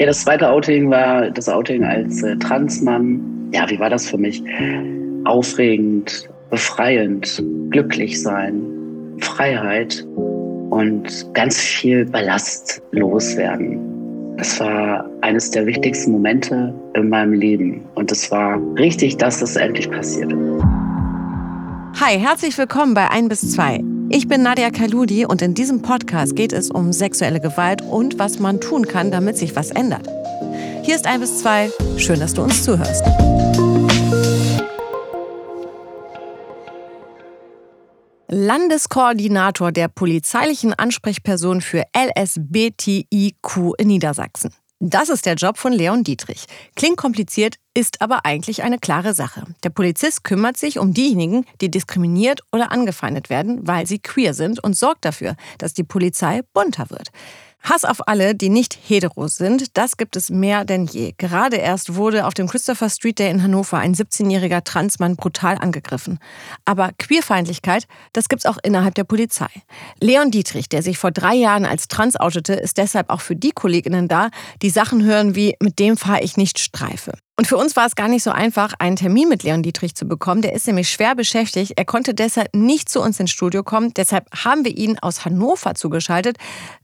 Ja, das zweite Outing war das Outing als äh, Transmann. Ja, wie war das für mich? Aufregend, befreiend, glücklich sein, Freiheit und ganz viel Ballast loswerden. Das war eines der wichtigsten Momente in meinem Leben. Und es war richtig, dass das endlich passierte. Hi, herzlich willkommen bei 1 bis 2. Ich bin Nadia Kaludi und in diesem Podcast geht es um sexuelle Gewalt und was man tun kann, damit sich was ändert. Hier ist 1 bis 2. Schön, dass du uns zuhörst. Landeskoordinator der polizeilichen Ansprechperson für LSBTIQ in Niedersachsen. Das ist der Job von Leon Dietrich. Klingt kompliziert, ist aber eigentlich eine klare Sache. Der Polizist kümmert sich um diejenigen, die diskriminiert oder angefeindet werden, weil sie queer sind und sorgt dafür, dass die Polizei bunter wird. Hass auf alle, die nicht hetero sind, das gibt es mehr denn je. Gerade erst wurde auf dem Christopher Street Day in Hannover ein 17-jähriger Transmann brutal angegriffen. Aber Queerfeindlichkeit, das gibt's auch innerhalb der Polizei. Leon Dietrich, der sich vor drei Jahren als trans outete, ist deshalb auch für die Kolleginnen da, die Sachen hören wie mit dem fahre ich nicht Streife. Und für uns war es gar nicht so einfach, einen Termin mit Leon Dietrich zu bekommen. Der ist nämlich schwer beschäftigt. Er konnte deshalb nicht zu uns ins Studio kommen. Deshalb haben wir ihn aus Hannover zugeschaltet.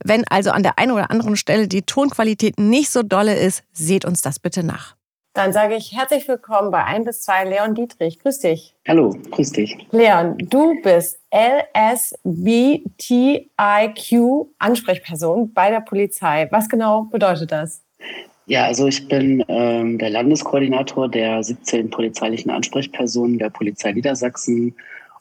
Wenn also an der einen oder anderen Stelle die Tonqualität nicht so dolle ist, seht uns das bitte nach. Dann sage ich herzlich willkommen bei 1 bis 2 Leon Dietrich. Grüß dich. Hallo, grüß dich. Leon, du bist LSBTIQ Ansprechperson bei der Polizei. Was genau bedeutet das? Ja, also ich bin ähm, der Landeskoordinator der 17 polizeilichen Ansprechpersonen der Polizei Niedersachsen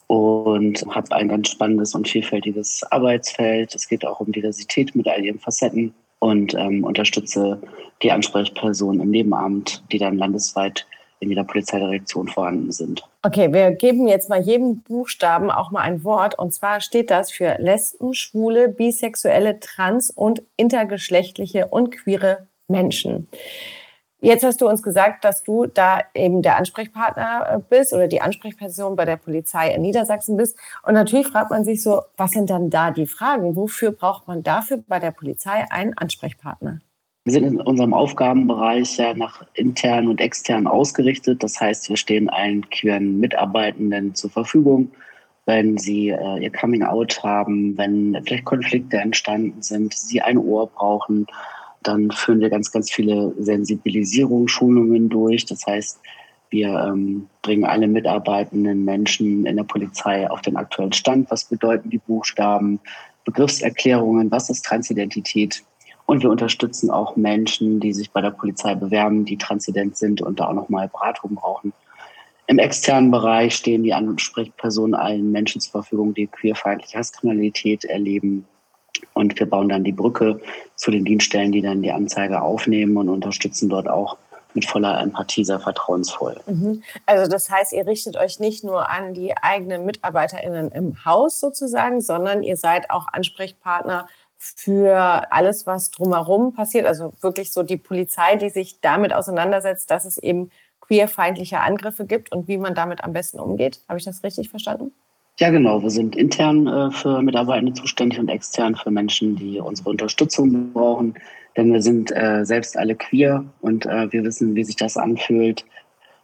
und habe ein ganz spannendes und vielfältiges Arbeitsfeld. Es geht auch um Diversität mit all ihren Facetten und ähm, unterstütze die Ansprechpersonen im Nebenamt, die dann landesweit in jeder Polizeidirektion vorhanden sind. Okay, wir geben jetzt mal jedem Buchstaben auch mal ein Wort. Und zwar steht das für Lesben, Schwule, Bisexuelle, Trans- und intergeschlechtliche und queere Menschen. Jetzt hast du uns gesagt, dass du da eben der Ansprechpartner äh, bist oder die Ansprechperson bei der Polizei in Niedersachsen bist. Und natürlich fragt man sich so, was sind dann da die Fragen? Wofür braucht man dafür bei der Polizei einen Ansprechpartner? Wir sind in unserem Aufgabenbereich ja nach intern und extern ausgerichtet. Das heißt, wir stehen allen queeren Mitarbeitenden zur Verfügung, wenn sie äh, ihr Coming Out haben, wenn vielleicht Konflikte entstanden sind, sie ein Ohr brauchen dann führen wir ganz, ganz viele Sensibilisierungsschulungen durch. Das heißt, wir ähm, bringen alle mitarbeitenden Menschen in der Polizei auf den aktuellen Stand. Was bedeuten die Buchstaben? Begriffserklärungen? Was ist Transidentität? Und wir unterstützen auch Menschen, die sich bei der Polizei bewerben, die transident sind und da auch nochmal Beratung brauchen. Im externen Bereich stehen die Ansprechpersonen allen Menschen zur Verfügung, die queerfeindliche Hasskriminalität erleben, und wir bauen dann die Brücke zu den Dienststellen, die dann die Anzeige aufnehmen und unterstützen dort auch mit voller Empathie sehr vertrauensvoll. Mhm. Also das heißt, ihr richtet euch nicht nur an die eigenen MitarbeiterInnen im Haus sozusagen, sondern ihr seid auch Ansprechpartner für alles, was drumherum passiert. Also wirklich so die Polizei, die sich damit auseinandersetzt, dass es eben queerfeindliche Angriffe gibt und wie man damit am besten umgeht. Habe ich das richtig verstanden? Ja, genau. Wir sind intern äh, für Mitarbeitende zuständig und extern für Menschen, die unsere Unterstützung brauchen. Denn wir sind äh, selbst alle queer und äh, wir wissen, wie sich das anfühlt,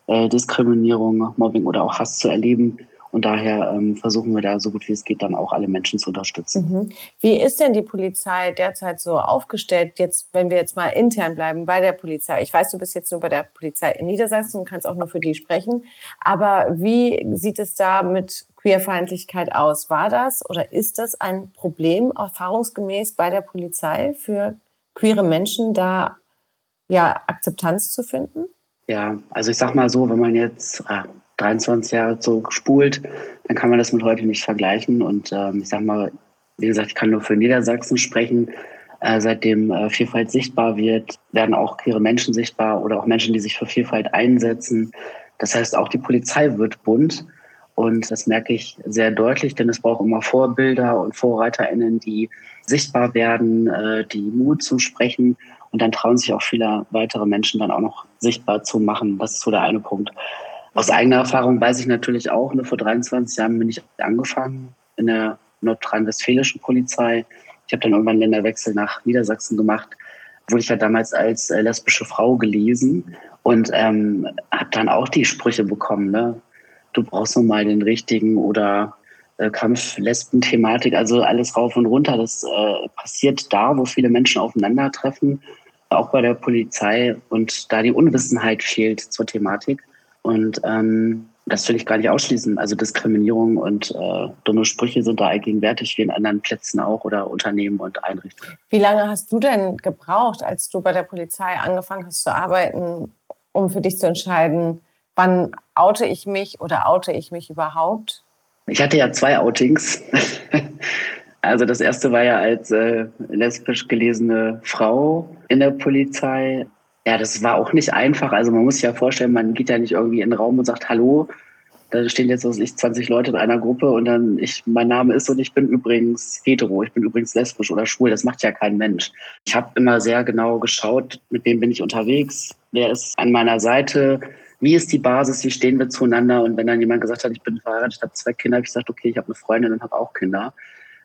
äh, Diskriminierung, Mobbing oder auch Hass zu erleben. Und daher ähm, versuchen wir da so gut wie es geht dann auch alle Menschen zu unterstützen. Mhm. Wie ist denn die Polizei derzeit so aufgestellt, jetzt, wenn wir jetzt mal intern bleiben bei der Polizei? Ich weiß, du bist jetzt nur bei der Polizei in Niedersachsen und kannst auch nur für die sprechen. Aber wie sieht es da mit Queerfeindlichkeit aus? War das oder ist das ein Problem erfahrungsgemäß bei der Polizei für queere Menschen, da ja Akzeptanz zu finden? Ja, also ich sag mal so, wenn man jetzt äh, 23 Jahre zurückspult, dann kann man das mit heute nicht vergleichen. Und ähm, ich sag mal, wie gesagt, ich kann nur für Niedersachsen sprechen. Äh, seitdem äh, Vielfalt sichtbar wird, werden auch queere Menschen sichtbar oder auch Menschen, die sich für Vielfalt einsetzen. Das heißt, auch die Polizei wird bunt. Und das merke ich sehr deutlich, denn es braucht immer Vorbilder und VorreiterInnen, die sichtbar werden, äh, die Mut zusprechen. Und dann trauen sich auch viele weitere Menschen dann auch noch sichtbar zu machen. Das ist so der eine Punkt. Aus eigener Erfahrung weiß ich natürlich auch, ne, vor 23 Jahren bin ich angefangen in der nordrhein-westfälischen Polizei. Ich habe dann irgendwann einen Länderwechsel nach Niedersachsen gemacht. wurde ich ja damals als äh, lesbische Frau gelesen und ähm, habe dann auch die Sprüche bekommen, ne? Du brauchst noch mal den richtigen oder äh, Kampf-Lesben-Thematik, also alles rauf und runter. Das äh, passiert da, wo viele Menschen aufeinandertreffen, auch bei der Polizei und da die Unwissenheit fehlt zur Thematik. Und ähm, das will ich gar nicht ausschließen. Also Diskriminierung und äh, dumme Sprüche sind da allgegenwärtig wie in anderen Plätzen auch oder Unternehmen und Einrichtungen. Wie lange hast du denn gebraucht, als du bei der Polizei angefangen hast zu arbeiten, um für dich zu entscheiden, wann oute ich mich oder oute ich mich überhaupt? Ich hatte ja zwei Outings. also das erste war ja als äh, lesbisch gelesene Frau in der Polizei. Ja, das war auch nicht einfach. Also man muss sich ja vorstellen, man geht ja nicht irgendwie in den Raum und sagt Hallo. Da stehen jetzt was ich 20 Leute in einer Gruppe und dann ich mein Name ist und ich bin übrigens hetero, ich bin übrigens lesbisch oder schwul. Das macht ja kein Mensch. Ich habe immer sehr genau geschaut, mit wem bin ich unterwegs, wer ist an meiner Seite, wie ist die Basis, wie stehen wir zueinander? Und wenn dann jemand gesagt hat, ich bin verheiratet, ich habe zwei Kinder, habe ich gesagt, okay, ich habe eine Freundin und habe auch Kinder.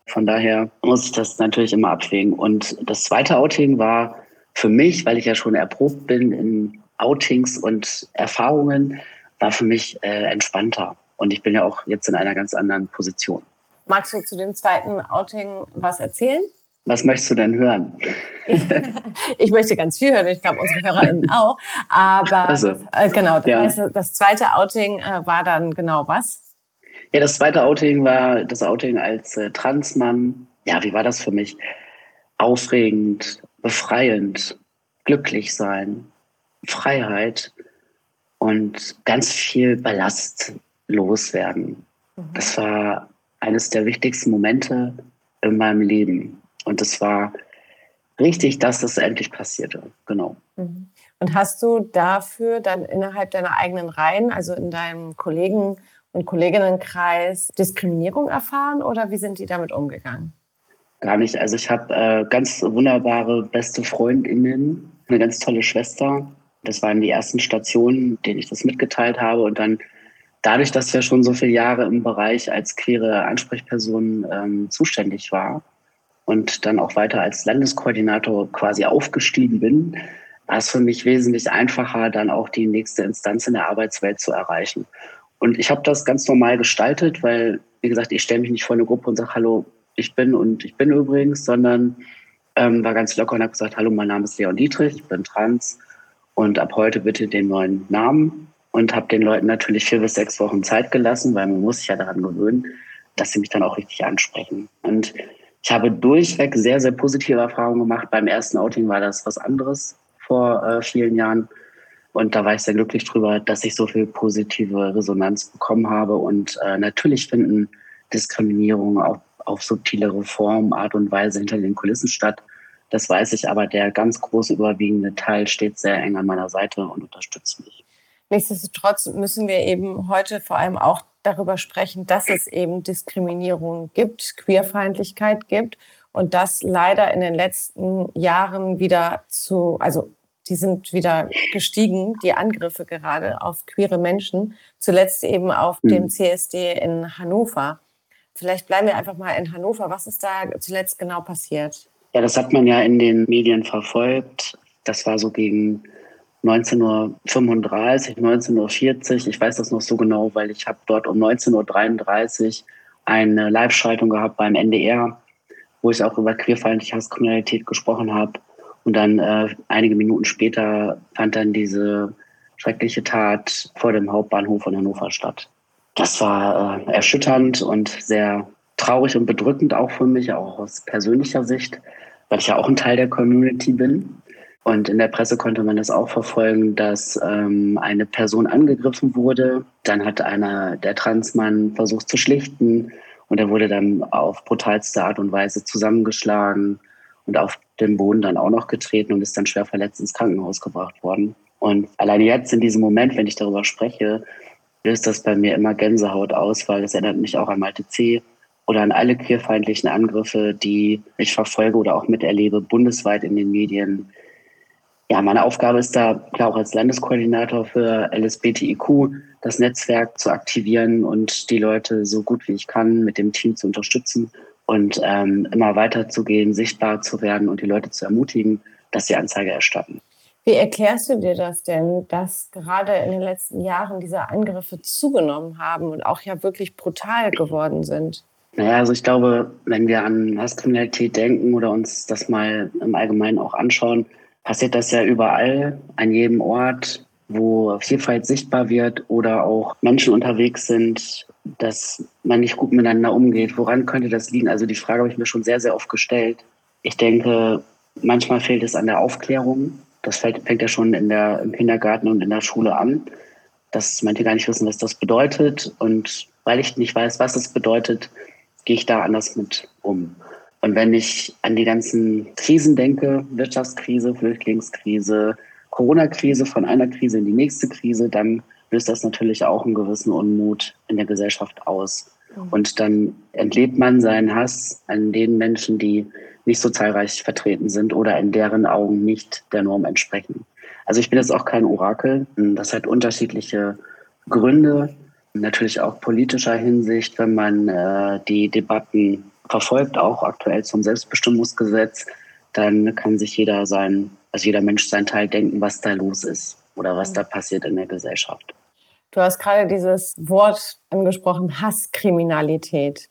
Von daher muss ich das natürlich immer abwägen. Und das zweite Outing war für mich, weil ich ja schon erprobt bin in Outings und Erfahrungen, war für mich äh, entspannter. Und ich bin ja auch jetzt in einer ganz anderen Position. Magst du zu dem zweiten Outing was erzählen? Was möchtest du denn hören? ich möchte ganz viel hören, ich glaube unsere HörerInnen auch. Aber also, äh, genau, das, ja. das zweite Outing äh, war dann genau was? Ja, das zweite Outing war das Outing als äh, Transmann. Ja, wie war das für mich? Aufregend, befreiend, glücklich sein, Freiheit und ganz viel Ballast loswerden. Mhm. Das war eines der wichtigsten Momente in meinem Leben. Und es war richtig, dass das endlich passierte. Genau. Mhm. Und hast du dafür dann innerhalb deiner eigenen Reihen, also in deinem Kollegen- und Kolleginnenkreis, Diskriminierung erfahren oder wie sind die damit umgegangen? Gar nicht. Also ich habe äh, ganz wunderbare beste Freundinnen, eine ganz tolle Schwester. Das waren die ersten Stationen, denen ich das mitgeteilt habe. Und dann dadurch, dass ich ja schon so viele Jahre im Bereich als queere Ansprechperson ähm, zuständig war, und dann auch weiter als Landeskoordinator quasi aufgestiegen bin, war es für mich wesentlich einfacher, dann auch die nächste Instanz in der Arbeitswelt zu erreichen. Und ich habe das ganz normal gestaltet, weil, wie gesagt, ich stelle mich nicht vor eine Gruppe und sage, hallo, ich bin und ich bin übrigens, sondern ähm, war ganz locker und habe gesagt, hallo, mein Name ist Leon Dietrich, ich bin trans und ab heute bitte den neuen Namen und habe den Leuten natürlich vier bis sechs Wochen Zeit gelassen, weil man muss sich ja daran gewöhnen, dass sie mich dann auch richtig ansprechen. Und ich habe durchweg sehr, sehr positive Erfahrungen gemacht. Beim ersten Outing war das was anderes vor äh, vielen Jahren. Und da war ich sehr glücklich drüber, dass ich so viel positive Resonanz bekommen habe. Und äh, natürlich finden Diskriminierungen auch auf subtilere Form, Art und Weise hinter den Kulissen statt. Das weiß ich, aber der ganz große überwiegende Teil steht sehr eng an meiner Seite und unterstützt mich. Nichtsdestotrotz müssen wir eben heute vor allem auch darüber sprechen, dass es eben Diskriminierung gibt, Queerfeindlichkeit gibt und das leider in den letzten Jahren wieder zu, also die sind wieder gestiegen, die Angriffe gerade auf queere Menschen, zuletzt eben auf mhm. dem CSD in Hannover. Vielleicht bleiben wir einfach mal in Hannover. Was ist da zuletzt genau passiert? Ja, das hat man ja in den Medien verfolgt. Das war so gegen 19.35 Uhr, 19.40 Uhr. Ich weiß das noch so genau, weil ich habe dort um 19.33 Uhr eine Live-Schaltung gehabt beim NDR, wo ich auch über queerfeindliche Hasskriminalität gesprochen habe. Und dann äh, einige Minuten später fand dann diese schreckliche Tat vor dem Hauptbahnhof von Hannover statt. Das war äh, erschütternd und sehr traurig und bedrückend auch für mich, auch aus persönlicher Sicht, weil ich ja auch ein Teil der Community bin. Und in der Presse konnte man das auch verfolgen, dass ähm, eine Person angegriffen wurde. Dann hat einer der Transmann versucht zu schlichten und er wurde dann auf brutalste Art und Weise zusammengeschlagen und auf den Boden dann auch noch getreten und ist dann schwer verletzt ins Krankenhaus gebracht worden. Und alleine jetzt in diesem Moment, wenn ich darüber spreche, löst das bei mir immer Gänsehaut aus, weil das erinnert mich auch an Malte C. oder an alle queerfeindlichen Angriffe, die ich verfolge oder auch miterlebe, bundesweit in den Medien, ja, meine Aufgabe ist da, klar auch als Landeskoordinator für LSBTIQ, das Netzwerk zu aktivieren und die Leute so gut wie ich kann mit dem Team zu unterstützen und ähm, immer weiterzugehen, sichtbar zu werden und die Leute zu ermutigen, dass sie Anzeige erstatten. Wie erklärst du dir das denn, dass gerade in den letzten Jahren diese Angriffe zugenommen haben und auch ja wirklich brutal geworden sind? Naja, also ich glaube, wenn wir an Hasskriminalität denken oder uns das mal im Allgemeinen auch anschauen, passiert das ja überall, an jedem Ort, wo Vielfalt sichtbar wird oder auch Menschen unterwegs sind, dass man nicht gut miteinander umgeht. Woran könnte das liegen? Also die Frage habe ich mir schon sehr, sehr oft gestellt. Ich denke, manchmal fehlt es an der Aufklärung das fängt ja schon in der, im Kindergarten und in der Schule an, dass manche gar nicht wissen, was das bedeutet. Und weil ich nicht weiß, was es bedeutet, gehe ich da anders mit um. Und wenn ich an die ganzen Krisen denke, Wirtschaftskrise, Flüchtlingskrise, Corona-Krise, von einer Krise in die nächste Krise, dann löst das natürlich auch einen gewissen Unmut in der Gesellschaft aus. Mhm. Und dann entlebt man seinen Hass an den Menschen, die nicht so zahlreich vertreten sind oder in deren Augen nicht der Norm entsprechen. Also ich bin jetzt auch kein Orakel. Das hat unterschiedliche Gründe, natürlich auch politischer Hinsicht, wenn man äh, die Debatten verfolgt, auch aktuell zum Selbstbestimmungsgesetz, dann kann sich jeder sein, also jeder Mensch sein Teil denken, was da los ist oder was da passiert in der Gesellschaft. Du hast gerade dieses Wort angesprochen, Hasskriminalität.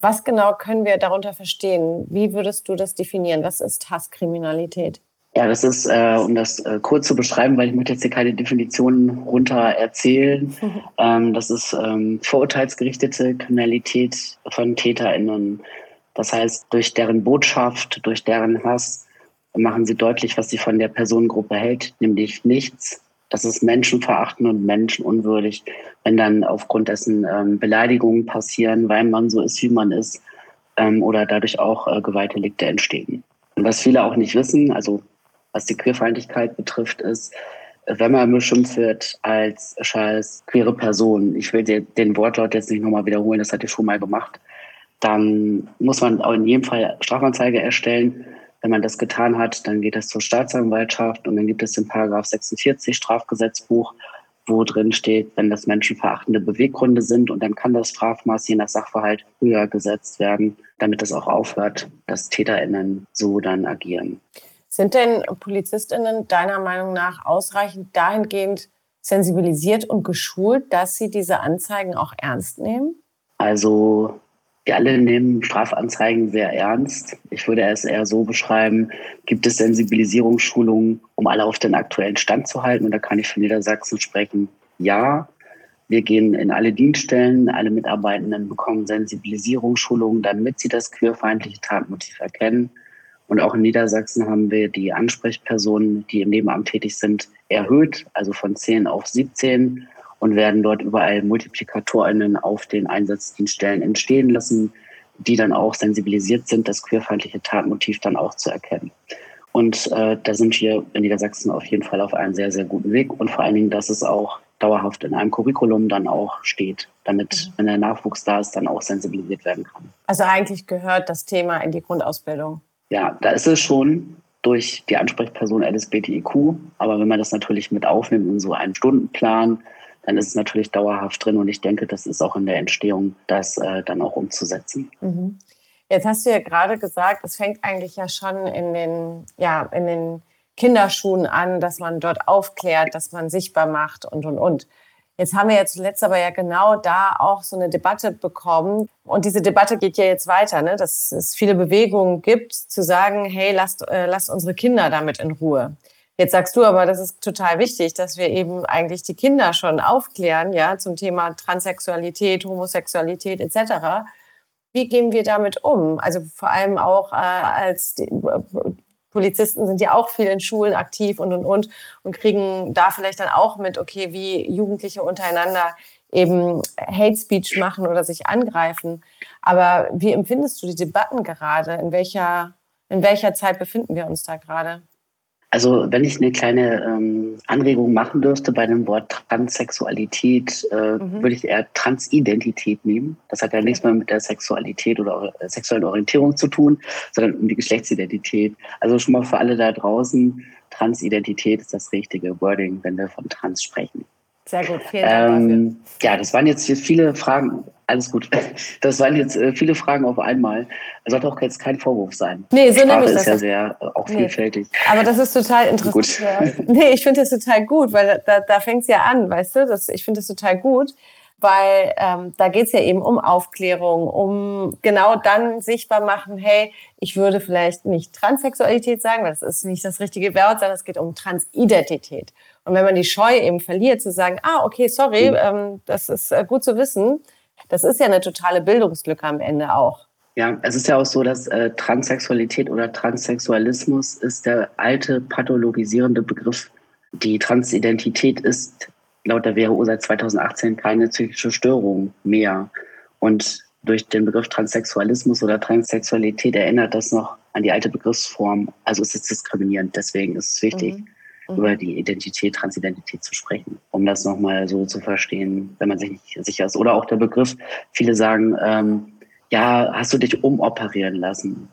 Was genau können wir darunter verstehen? Wie würdest du das definieren? Was ist Hasskriminalität? Ja, das ist, äh, um das äh, kurz zu beschreiben, weil ich möchte jetzt hier keine Definitionen runter erzählen. Mhm. Ähm, das ist ähm, vorurteilsgerichtete Kriminalität von TäterInnen. Das heißt, durch deren Botschaft, durch deren Hass machen sie deutlich, was sie von der Personengruppe hält, nämlich nichts das ist menschenverachtend und menschenunwürdig, wenn dann aufgrund dessen ähm, Beleidigungen passieren, weil man so ist, wie man ist, ähm, oder dadurch auch äh, Gewaltdelikte entstehen. Und was viele auch nicht wissen, also was die Queerfeindlichkeit betrifft, ist, wenn man beschimpft wird als scheiß queere Person, ich will den Wortlaut jetzt nicht nochmal wiederholen, das hatte ich schon mal gemacht, dann muss man auch in jedem Fall Strafanzeige erstellen wenn man das getan hat, dann geht das zur Staatsanwaltschaft und dann gibt es den Paragraph 46 Strafgesetzbuch, wo drin steht, wenn das menschenverachtende Beweggründe sind und dann kann das Strafmaß je nach Sachverhalt höher gesetzt werden, damit es auch aufhört, dass TäterInnen so dann agieren. Sind denn PolizistInnen deiner Meinung nach ausreichend dahingehend sensibilisiert und geschult, dass sie diese Anzeigen auch ernst nehmen? Also wir alle nehmen Strafanzeigen sehr ernst. Ich würde es eher so beschreiben, gibt es Sensibilisierungsschulungen, um alle auf den aktuellen Stand zu halten? Und da kann ich für Niedersachsen sprechen, ja. Wir gehen in alle Dienststellen, alle Mitarbeitenden bekommen Sensibilisierungsschulungen, damit sie das queerfeindliche Tatmotiv erkennen. Und auch in Niedersachsen haben wir die Ansprechpersonen, die im Nebenamt tätig sind, erhöht, also von 10 auf 17 und werden dort überall MultiplikatorInnen auf den Einsatzdienststellen entstehen lassen, die dann auch sensibilisiert sind, das queerfeindliche Tatmotiv dann auch zu erkennen. Und äh, da sind wir in Niedersachsen auf jeden Fall auf einem sehr, sehr guten Weg und vor allen Dingen, dass es auch dauerhaft in einem Curriculum dann auch steht, damit, mhm. wenn der Nachwuchs da ist, dann auch sensibilisiert werden kann. Also eigentlich gehört das Thema in die Grundausbildung. Ja, da ist es schon durch die Ansprechperson LSBTIQ, aber wenn man das natürlich mit aufnimmt in so einen Stundenplan, dann ist es natürlich dauerhaft drin und ich denke, das ist auch in der Entstehung, das äh, dann auch umzusetzen. Mhm. Jetzt hast du ja gerade gesagt, es fängt eigentlich ja schon in den, ja, in den Kinderschuhen an, dass man dort aufklärt, dass man sichtbar macht und, und, und. Jetzt haben wir ja zuletzt aber ja genau da auch so eine Debatte bekommen. Und diese Debatte geht ja jetzt weiter, ne? dass es viele Bewegungen gibt, zu sagen, hey, lasst, äh, lasst unsere Kinder damit in Ruhe. Jetzt sagst du aber, das ist total wichtig, dass wir eben eigentlich die Kinder schon aufklären, ja, zum Thema Transsexualität, Homosexualität etc. Wie gehen wir damit um? Also vor allem auch äh, als die, Polizisten sind ja auch viel in Schulen aktiv und und und und kriegen da vielleicht dann auch mit, okay, wie Jugendliche untereinander eben Hate Speech machen oder sich angreifen. Aber wie empfindest du die Debatten gerade? In welcher, in welcher Zeit befinden wir uns da gerade? Also wenn ich eine kleine ähm, Anregung machen dürfte bei dem Wort Transsexualität, äh, mhm. würde ich eher Transidentität nehmen. Das hat ja nichts mehr mit der Sexualität oder äh, sexuellen Orientierung zu tun, sondern um die Geschlechtsidentität. Also schon mal für alle da draußen, Transidentität ist das richtige Wording, wenn wir von Trans sprechen. Sehr gut, vielen Dank ähm, Ja, das waren jetzt viele Fragen alles gut. Das waren jetzt äh, viele Fragen auf einmal. Es sollte auch jetzt kein Vorwurf sein. Nee, so nämlich ist ja sehr äh, auch nee. vielfältig. Aber das ist total interessant. Gut. Nee, ich finde das total gut, weil da, da fängt es ja an, weißt du? Das, ich finde das total gut, weil ähm, da geht es ja eben um Aufklärung, um genau dann sichtbar machen, hey, ich würde vielleicht nicht Transsexualität sagen, weil das ist nicht das richtige Wort, sondern es geht um Transidentität. Und wenn man die Scheu eben verliert, zu sagen, ah, okay, sorry, mhm. ähm, das ist äh, gut zu wissen, das ist ja eine totale Bildungslücke am Ende auch. Ja, es ist ja auch so, dass äh, Transsexualität oder Transsexualismus ist der alte pathologisierende Begriff. Die Transidentität ist laut der WHO seit 2018 keine psychische Störung mehr. Und durch den Begriff Transsexualismus oder Transsexualität erinnert das noch an die alte Begriffsform. Also es ist diskriminierend. Deswegen ist es wichtig, mhm. Mhm. über die Identität, Transidentität zu sprechen, um das nochmal so zu verstehen, wenn man sich nicht sicher ist. Oder auch der Begriff, viele sagen, ähm, ja, hast du dich umoperieren lassen?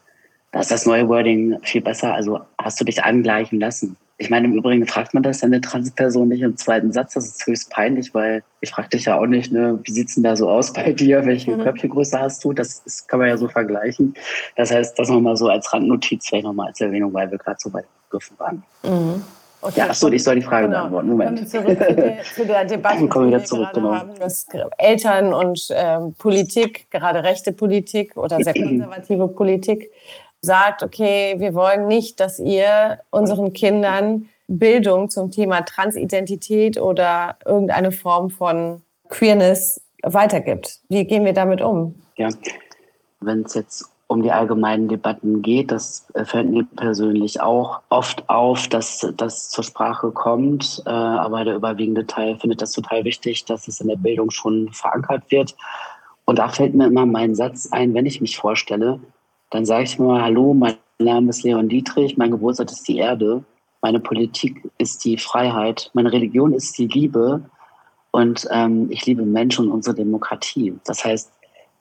Da ist das neue Wording viel besser. Also hast du dich angleichen lassen? Ich meine, im Übrigen fragt man das eine Transperson nicht im zweiten Satz. Das ist höchst peinlich, weil ich frage dich ja auch nicht, ne, wie sieht's denn da so aus bei dir? Welche mhm. Köpfchengröße hast du? Das, das kann man ja so vergleichen. Das heißt, das nochmal so als Randnotiz, vielleicht nochmal als Erwähnung, weil wir gerade so weit begriffen waren. Mhm. Okay. Ja, achso, ich soll die Frage genau. beantworten. Moment. Zurück zu, der, zu der Debatte, kommen wieder zurück, genau. haben, dass Eltern und ähm, Politik, gerade rechte Politik oder sehr konservative Politik, sagt, okay, wir wollen nicht, dass ihr unseren Kindern Bildung zum Thema Transidentität oder irgendeine Form von Queerness weitergibt. Wie gehen wir damit um? Ja, wenn es jetzt um die allgemeinen Debatten geht, das fällt mir persönlich auch oft auf, dass das zur Sprache kommt. Äh, aber der überwiegende Teil findet das total wichtig, dass es in der Bildung schon verankert wird. Und da fällt mir immer mein Satz ein, wenn ich mich vorstelle, dann sage ich mal, hallo, mein Name ist Leon Dietrich, mein Geburtsort ist die Erde, meine Politik ist die Freiheit, meine Religion ist die Liebe und ähm, ich liebe Menschen und unsere Demokratie. Das heißt,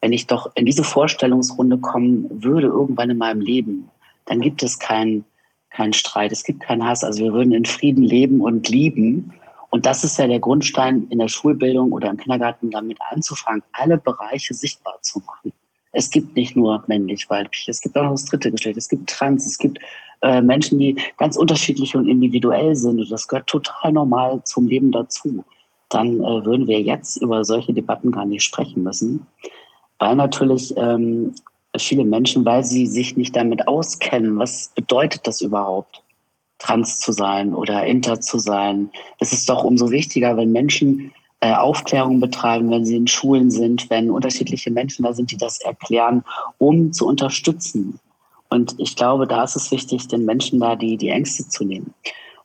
wenn ich doch in diese Vorstellungsrunde kommen würde, irgendwann in meinem Leben, dann gibt es keinen kein Streit, es gibt keinen Hass. Also wir würden in Frieden leben und lieben. Und das ist ja der Grundstein in der Schulbildung oder im Kindergarten damit anzufangen, alle Bereiche sichtbar zu machen. Es gibt nicht nur männlich, weiblich, es gibt auch noch das dritte Geschlecht, es gibt Trans, es gibt äh, Menschen, die ganz unterschiedlich und individuell sind und das gehört total normal zum Leben dazu. Dann äh, würden wir jetzt über solche Debatten gar nicht sprechen müssen, weil natürlich ähm, viele Menschen, weil sie sich nicht damit auskennen, was bedeutet das überhaupt, trans zu sein oder inter zu sein. Es ist doch umso wichtiger, wenn Menschen äh, Aufklärung betreiben, wenn sie in Schulen sind, wenn unterschiedliche Menschen da sind, die das erklären, um zu unterstützen. Und ich glaube, da ist es wichtig, den Menschen da die, die Ängste zu nehmen.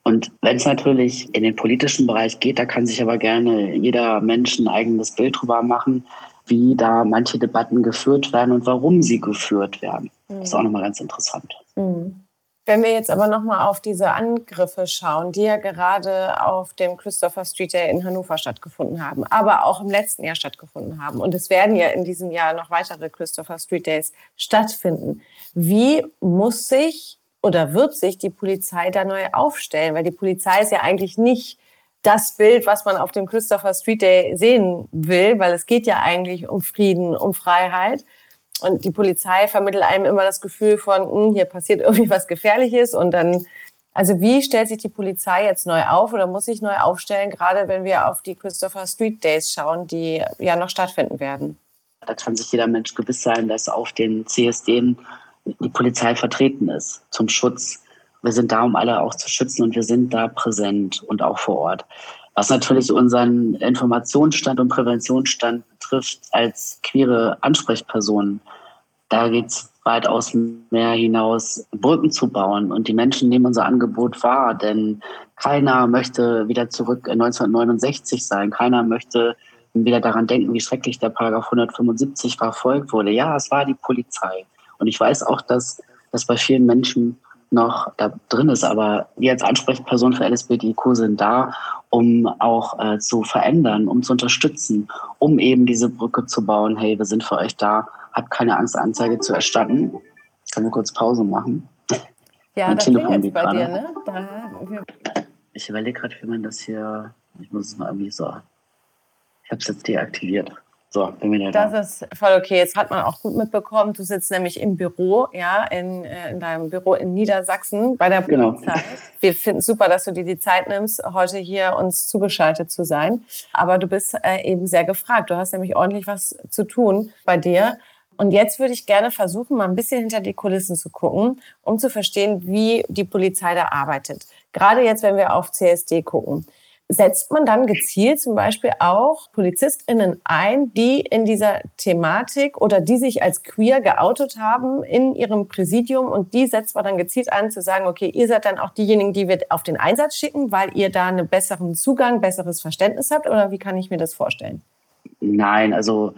Und wenn es natürlich in den politischen Bereich geht, da kann sich aber gerne jeder Mensch ein eigenes Bild drüber machen, wie da manche Debatten geführt werden und warum sie geführt werden. Das ist auch nochmal ganz interessant. Mhm. Wenn wir jetzt aber nochmal auf diese Angriffe schauen, die ja gerade auf dem Christopher Street Day in Hannover stattgefunden haben, aber auch im letzten Jahr stattgefunden haben. Und es werden ja in diesem Jahr noch weitere Christopher Street Days stattfinden. Wie muss sich oder wird sich die Polizei da neu aufstellen? Weil die Polizei ist ja eigentlich nicht das Bild, was man auf dem Christopher Street Day sehen will, weil es geht ja eigentlich um Frieden, um Freiheit. Und die Polizei vermittelt einem immer das Gefühl von, hm, hier passiert irgendwie was Gefährliches und dann, also wie stellt sich die Polizei jetzt neu auf oder muss sich neu aufstellen, gerade wenn wir auf die Christopher Street Days schauen, die ja noch stattfinden werden? Da kann sich jeder Mensch gewiss sein, dass auf den CSD die Polizei vertreten ist zum Schutz. Wir sind da, um alle auch zu schützen und wir sind da präsent und auch vor Ort. Was natürlich unseren Informationsstand und Präventionsstand betrifft als queere Ansprechpersonen, da geht es weitaus mehr hinaus, Brücken zu bauen. Und die Menschen nehmen unser Angebot wahr, denn keiner möchte wieder zurück in 1969 sein. Keiner möchte wieder daran denken, wie schrecklich der Paragraph 175 verfolgt wurde. Ja, es war die Polizei. Und ich weiß auch, dass das bei vielen Menschen noch da drin ist. Aber wir als Ansprechperson für LSBTIQ sind da, um auch äh, zu verändern, um zu unterstützen, um eben diese Brücke zu bauen. Hey, wir sind für euch da, habt keine Angst, Anzeige zu erstatten. Können wir kurz Pause machen? Ja, mein das Telefon jetzt bei gerade. dir, ne? Da, ich überlege gerade, wie man das hier, ich muss es mal irgendwie so, ich habe es jetzt deaktiviert. So, bin wieder da. Das ist voll okay. Jetzt hat man auch gut mitbekommen, du sitzt nämlich im Büro, ja, in, äh, in deinem Büro in Niedersachsen bei der genau. Polizei. Wir finden super, dass du dir die Zeit nimmst, heute hier uns zugeschaltet zu sein. Aber du bist äh, eben sehr gefragt. Du hast nämlich ordentlich was zu tun bei dir. Und jetzt würde ich gerne versuchen, mal ein bisschen hinter die Kulissen zu gucken, um zu verstehen, wie die Polizei da arbeitet. Gerade jetzt, wenn wir auf CSD gucken setzt man dann gezielt zum Beispiel auch PolizistInnen ein, die in dieser Thematik oder die sich als queer geoutet haben in ihrem Präsidium und die setzt man dann gezielt ein, zu sagen, okay, ihr seid dann auch diejenigen, die wir auf den Einsatz schicken, weil ihr da einen besseren Zugang, besseres Verständnis habt oder wie kann ich mir das vorstellen? Nein, also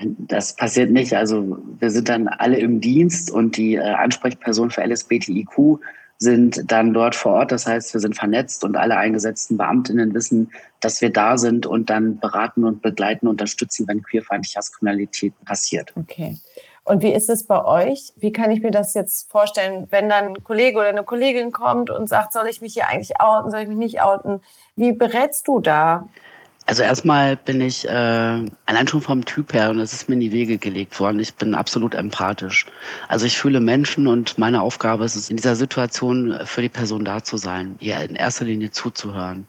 das passiert nicht. Also wir sind dann alle im Dienst und die äh, Ansprechperson für LSBTIQ sind dann dort vor Ort. Das heißt, wir sind vernetzt und alle eingesetzten Beamtinnen wissen, dass wir da sind und dann beraten und begleiten, unterstützen, wenn queerfeindliche Hasskriminalität passiert. Okay. Und wie ist es bei euch? Wie kann ich mir das jetzt vorstellen, wenn dann ein Kollege oder eine Kollegin kommt und sagt, soll ich mich hier eigentlich outen, soll ich mich nicht outen? Wie berätst du da? Also erstmal bin ich äh, allein schon vom Typ her, und das ist mir in die Wege gelegt worden, ich bin absolut empathisch. Also ich fühle Menschen und meine Aufgabe ist es, in dieser Situation für die Person da zu sein, ihr in erster Linie zuzuhören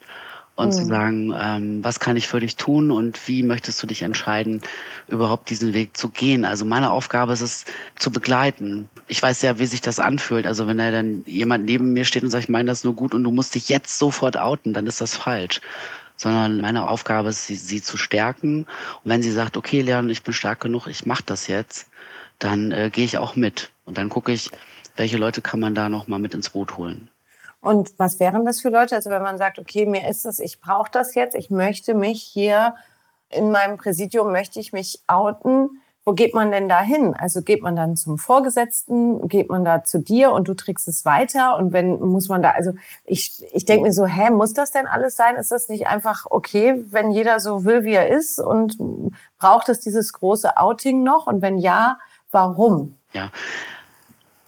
und mhm. zu sagen, ähm, was kann ich für dich tun und wie möchtest du dich entscheiden, überhaupt diesen Weg zu gehen. Also meine Aufgabe ist es, zu begleiten. Ich weiß ja, wie sich das anfühlt. Also wenn da dann jemand neben mir steht und sagt, ich meine das nur gut und du musst dich jetzt sofort outen, dann ist das falsch sondern meine Aufgabe ist, sie, sie zu stärken. Und wenn sie sagt, okay, Leon, ich bin stark genug, ich mache das jetzt, dann äh, gehe ich auch mit. Und dann gucke ich, welche Leute kann man da nochmal mit ins Boot holen. Und was wären das für Leute? Also wenn man sagt, okay, mir ist das, ich brauche das jetzt, ich möchte mich hier in meinem Präsidium, möchte ich mich outen wo geht man denn da hin? Also geht man dann zum Vorgesetzten, geht man da zu dir und du trägst es weiter und wenn muss man da, also ich, ich denke mir so, hä, muss das denn alles sein? Ist das nicht einfach okay, wenn jeder so will, wie er ist und braucht es dieses große Outing noch und wenn ja, warum? Ja.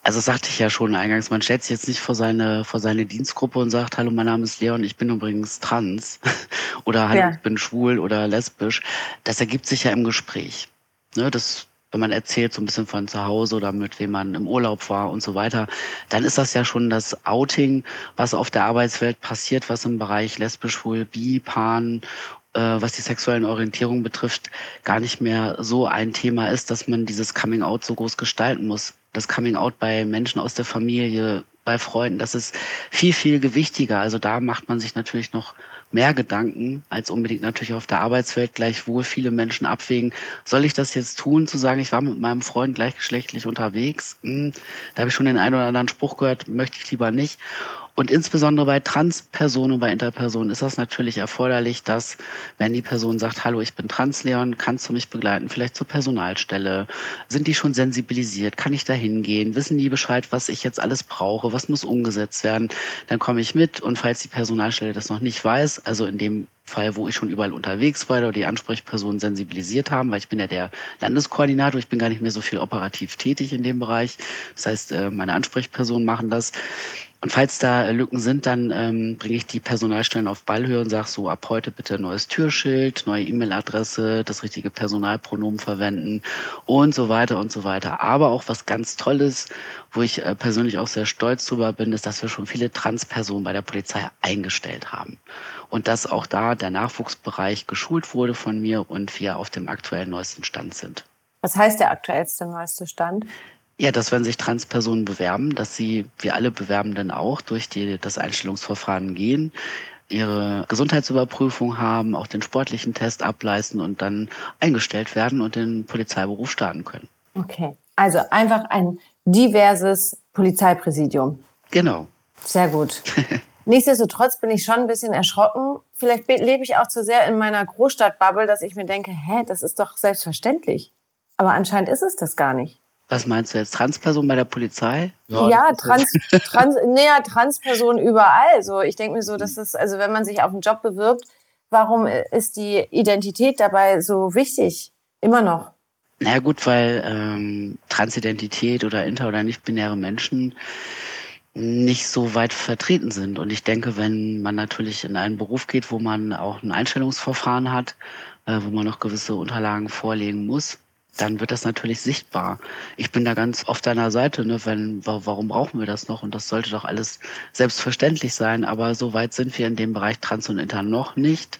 Also sagte ich ja schon eingangs, man stellt sich jetzt nicht vor seine, vor seine Dienstgruppe und sagt, hallo, mein Name ist Leon, ich bin übrigens trans oder hallo, ja. ich bin schwul oder lesbisch. Das ergibt sich ja im Gespräch. Ne, das, wenn man erzählt so ein bisschen von zu Hause oder mit wem man im Urlaub war und so weiter, dann ist das ja schon das Outing, was auf der Arbeitswelt passiert, was im Bereich lesbisch, schwul, bi, pan äh, was die sexuellen Orientierungen betrifft, gar nicht mehr so ein Thema ist, dass man dieses Coming Out so groß gestalten muss. Das Coming Out bei Menschen aus der Familie, bei Freunden, das ist viel, viel gewichtiger. Also da macht man sich natürlich noch mehr Gedanken als unbedingt natürlich auf der Arbeitswelt gleichwohl viele Menschen abwägen. Soll ich das jetzt tun, zu sagen, ich war mit meinem Freund gleichgeschlechtlich unterwegs? Hm, da habe ich schon den einen oder anderen Spruch gehört, möchte ich lieber nicht. Und insbesondere bei Transpersonen, bei Interpersonen ist das natürlich erforderlich, dass, wenn die Person sagt, hallo, ich bin Transleon, kannst du mich begleiten, vielleicht zur Personalstelle? Sind die schon sensibilisiert? Kann ich da hingehen? Wissen die Bescheid, was ich jetzt alles brauche? Was muss umgesetzt werden? Dann komme ich mit und falls die Personalstelle das noch nicht weiß, also in dem Fall, wo ich schon überall unterwegs war oder die Ansprechpersonen sensibilisiert haben, weil ich bin ja der Landeskoordinator, ich bin gar nicht mehr so viel operativ tätig in dem Bereich. Das heißt, äh, meine Ansprechpersonen machen das. Und falls da Lücken sind, dann ähm, bringe ich die Personalstellen auf Ballhöhe und sage so, ab heute bitte neues Türschild, neue E-Mail-Adresse, das richtige Personalpronomen verwenden und so weiter und so weiter. Aber auch was ganz Tolles, wo ich äh, persönlich auch sehr stolz drüber bin, ist, dass wir schon viele Transpersonen bei der Polizei eingestellt haben. Und dass auch da der Nachwuchsbereich geschult wurde von mir und wir auf dem aktuellen neuesten Stand sind. Was heißt der aktuellste neueste Stand? Ja, dass wenn sich Transpersonen bewerben, dass sie, wie alle Bewerbenden auch, durch die, das Einstellungsverfahren gehen, ihre Gesundheitsüberprüfung haben, auch den sportlichen Test ableisten und dann eingestellt werden und den Polizeiberuf starten können. Okay, also einfach ein diverses Polizeipräsidium. Genau. Sehr gut. Nichtsdestotrotz bin ich schon ein bisschen erschrocken. Vielleicht lebe ich auch zu sehr in meiner Großstadtbubble, dass ich mir denke, hä, das ist doch selbstverständlich. Aber anscheinend ist es das gar nicht. Was meinst du jetzt? Transperson bei der Polizei? Ja, ja Trans, Trans, näher Transperson überall. So, ich denke mir so, dass es, also wenn man sich auf einen Job bewirbt, warum ist die Identität dabei so wichtig? Immer noch. Na naja, gut, weil ähm, Transidentität oder inter- oder nicht-binäre Menschen nicht so weit vertreten sind. Und ich denke, wenn man natürlich in einen Beruf geht, wo man auch ein Einstellungsverfahren hat, äh, wo man noch gewisse Unterlagen vorlegen muss, dann wird das natürlich sichtbar. Ich bin da ganz auf deiner Seite, ne, wenn, warum brauchen wir das noch? Und das sollte doch alles selbstverständlich sein. Aber so weit sind wir in dem Bereich Trans und Inter noch nicht.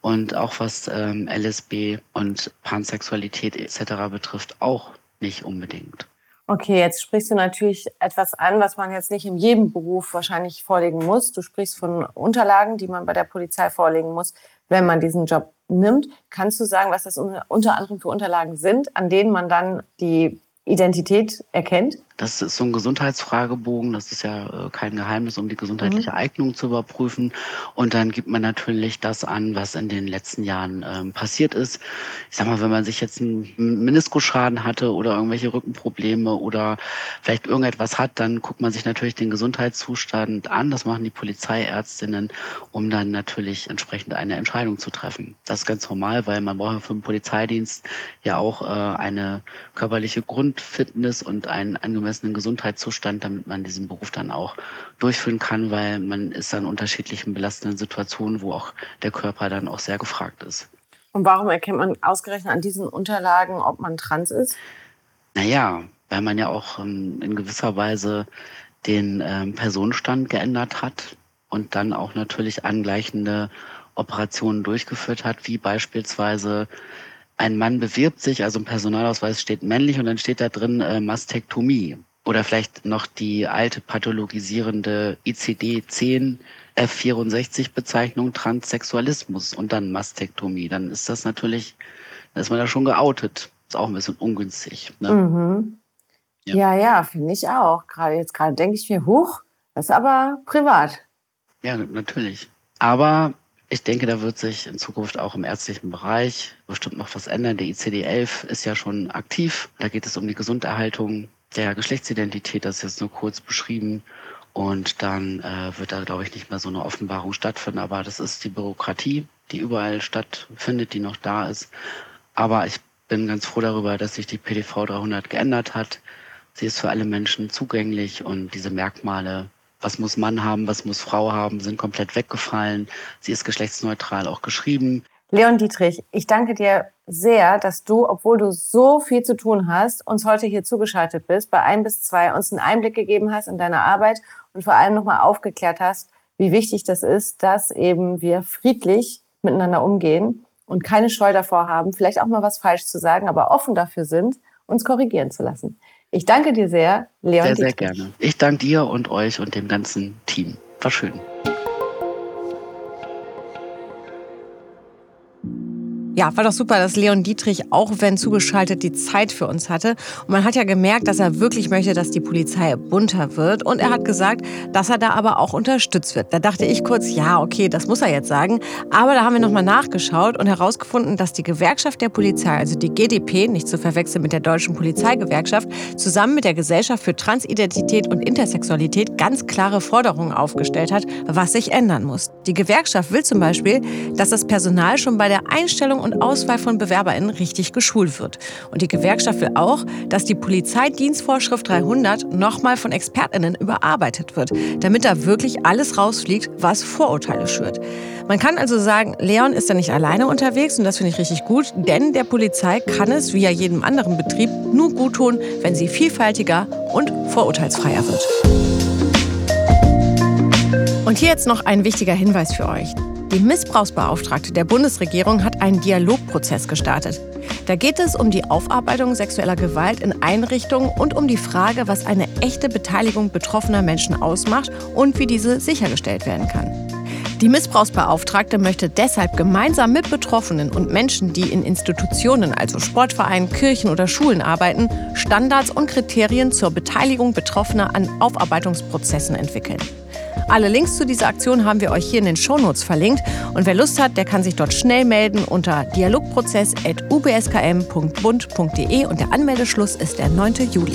Und auch was ähm, LSB und Pansexualität etc. betrifft, auch nicht unbedingt. Okay, jetzt sprichst du natürlich etwas an, was man jetzt nicht in jedem Beruf wahrscheinlich vorlegen muss. Du sprichst von Unterlagen, die man bei der Polizei vorlegen muss, wenn man diesen Job nimmt. Kannst du sagen, was das unter anderem für Unterlagen sind, an denen man dann die Identität erkennt? Das ist so ein Gesundheitsfragebogen. Das ist ja äh, kein Geheimnis, um die gesundheitliche mhm. Eignung zu überprüfen. Und dann gibt man natürlich das an, was in den letzten Jahren ähm, passiert ist. Ich sag mal, wenn man sich jetzt einen Meniskusschaden hatte oder irgendwelche Rückenprobleme oder vielleicht irgendetwas hat, dann guckt man sich natürlich den Gesundheitszustand an. Das machen die Polizeiärztinnen, um dann natürlich entsprechend eine Entscheidung zu treffen. Das ist ganz normal, weil man braucht für den Polizeidienst ja auch äh, eine körperliche Grundfitness und einen angemessenen Gesundheitszustand, damit man diesen Beruf dann auch durchführen kann, weil man ist an unterschiedlichen belastenden Situationen, wo auch der Körper dann auch sehr gefragt ist. Und warum erkennt man ausgerechnet an diesen Unterlagen, ob man trans ist? Naja, weil man ja auch ähm, in gewisser Weise den ähm, Personenstand geändert hat und dann auch natürlich angleichende Operationen durchgeführt hat, wie beispielsweise ein Mann bewirbt sich, also im Personalausweis steht männlich und dann steht da drin äh, Mastektomie. Oder vielleicht noch die alte pathologisierende ICD-10 F64 Bezeichnung Transsexualismus und dann Mastektomie. Dann ist das natürlich, dann ist man da schon geoutet. Ist auch ein bisschen ungünstig. Ne? Mhm. Ja, ja, ja finde ich auch. Gerade jetzt gerade denke ich mir, huch, das ist aber privat. Ja, natürlich. Aber ich denke, da wird sich in Zukunft auch im ärztlichen Bereich bestimmt noch was ändern. Der ICD-11 ist ja schon aktiv. Da geht es um die Gesunderhaltung der Geschlechtsidentität. Das ist jetzt nur kurz beschrieben. Und dann äh, wird da, glaube ich, nicht mehr so eine Offenbarung stattfinden. Aber das ist die Bürokratie, die überall stattfindet, die noch da ist. Aber ich bin ganz froh darüber, dass sich die PDV 300 geändert hat. Sie ist für alle Menschen zugänglich und diese Merkmale was muss Mann haben, was muss Frau haben, sind komplett weggefallen. Sie ist geschlechtsneutral auch geschrieben. Leon Dietrich, ich danke dir sehr, dass du, obwohl du so viel zu tun hast, uns heute hier zugeschaltet bist, bei ein bis zwei uns einen Einblick gegeben hast in deine Arbeit und vor allem nochmal aufgeklärt hast, wie wichtig das ist, dass eben wir friedlich miteinander umgehen und keine Scheu davor haben, vielleicht auch mal was falsch zu sagen, aber offen dafür sind, uns korrigieren zu lassen. Ich danke dir sehr, Leon. Sehr, sehr gerne. Ich danke dir und euch und dem ganzen Team. War schön. Ja, war doch super, dass Leon Dietrich, auch wenn zugeschaltet, die Zeit für uns hatte. Und man hat ja gemerkt, dass er wirklich möchte, dass die Polizei bunter wird. Und er hat gesagt, dass er da aber auch unterstützt wird. Da dachte ich kurz, ja, okay, das muss er jetzt sagen. Aber da haben wir nochmal nachgeschaut und herausgefunden, dass die Gewerkschaft der Polizei, also die GDP, nicht zu verwechseln mit der Deutschen Polizeigewerkschaft, zusammen mit der Gesellschaft für Transidentität und Intersexualität ganz klare Forderungen aufgestellt hat, was sich ändern muss. Die Gewerkschaft will zum Beispiel, dass das Personal schon bei der Einstellung und Auswahl von BewerberInnen richtig geschult wird. Und die Gewerkschaft will auch, dass die Polizeidienstvorschrift 300 nochmal von ExpertInnen überarbeitet wird, damit da wirklich alles rausfliegt, was Vorurteile schürt. Man kann also sagen, Leon ist da nicht alleine unterwegs und das finde ich richtig gut, denn der Polizei kann es, wie ja jedem anderen Betrieb, nur gut tun, wenn sie vielfältiger und vorurteilsfreier wird. Und hier jetzt noch ein wichtiger Hinweis für euch. Die Missbrauchsbeauftragte der Bundesregierung hat einen Dialogprozess gestartet. Da geht es um die Aufarbeitung sexueller Gewalt in Einrichtungen und um die Frage, was eine echte Beteiligung betroffener Menschen ausmacht und wie diese sichergestellt werden kann. Die Missbrauchsbeauftragte möchte deshalb gemeinsam mit Betroffenen und Menschen, die in Institutionen, also Sportvereinen, Kirchen oder Schulen arbeiten, Standards und Kriterien zur Beteiligung Betroffener an Aufarbeitungsprozessen entwickeln. Alle Links zu dieser Aktion haben wir euch hier in den Shownotes verlinkt. Und wer Lust hat, der kann sich dort schnell melden unter dialogprozess.ubskm.bund.de und der Anmeldeschluss ist der 9. Juli.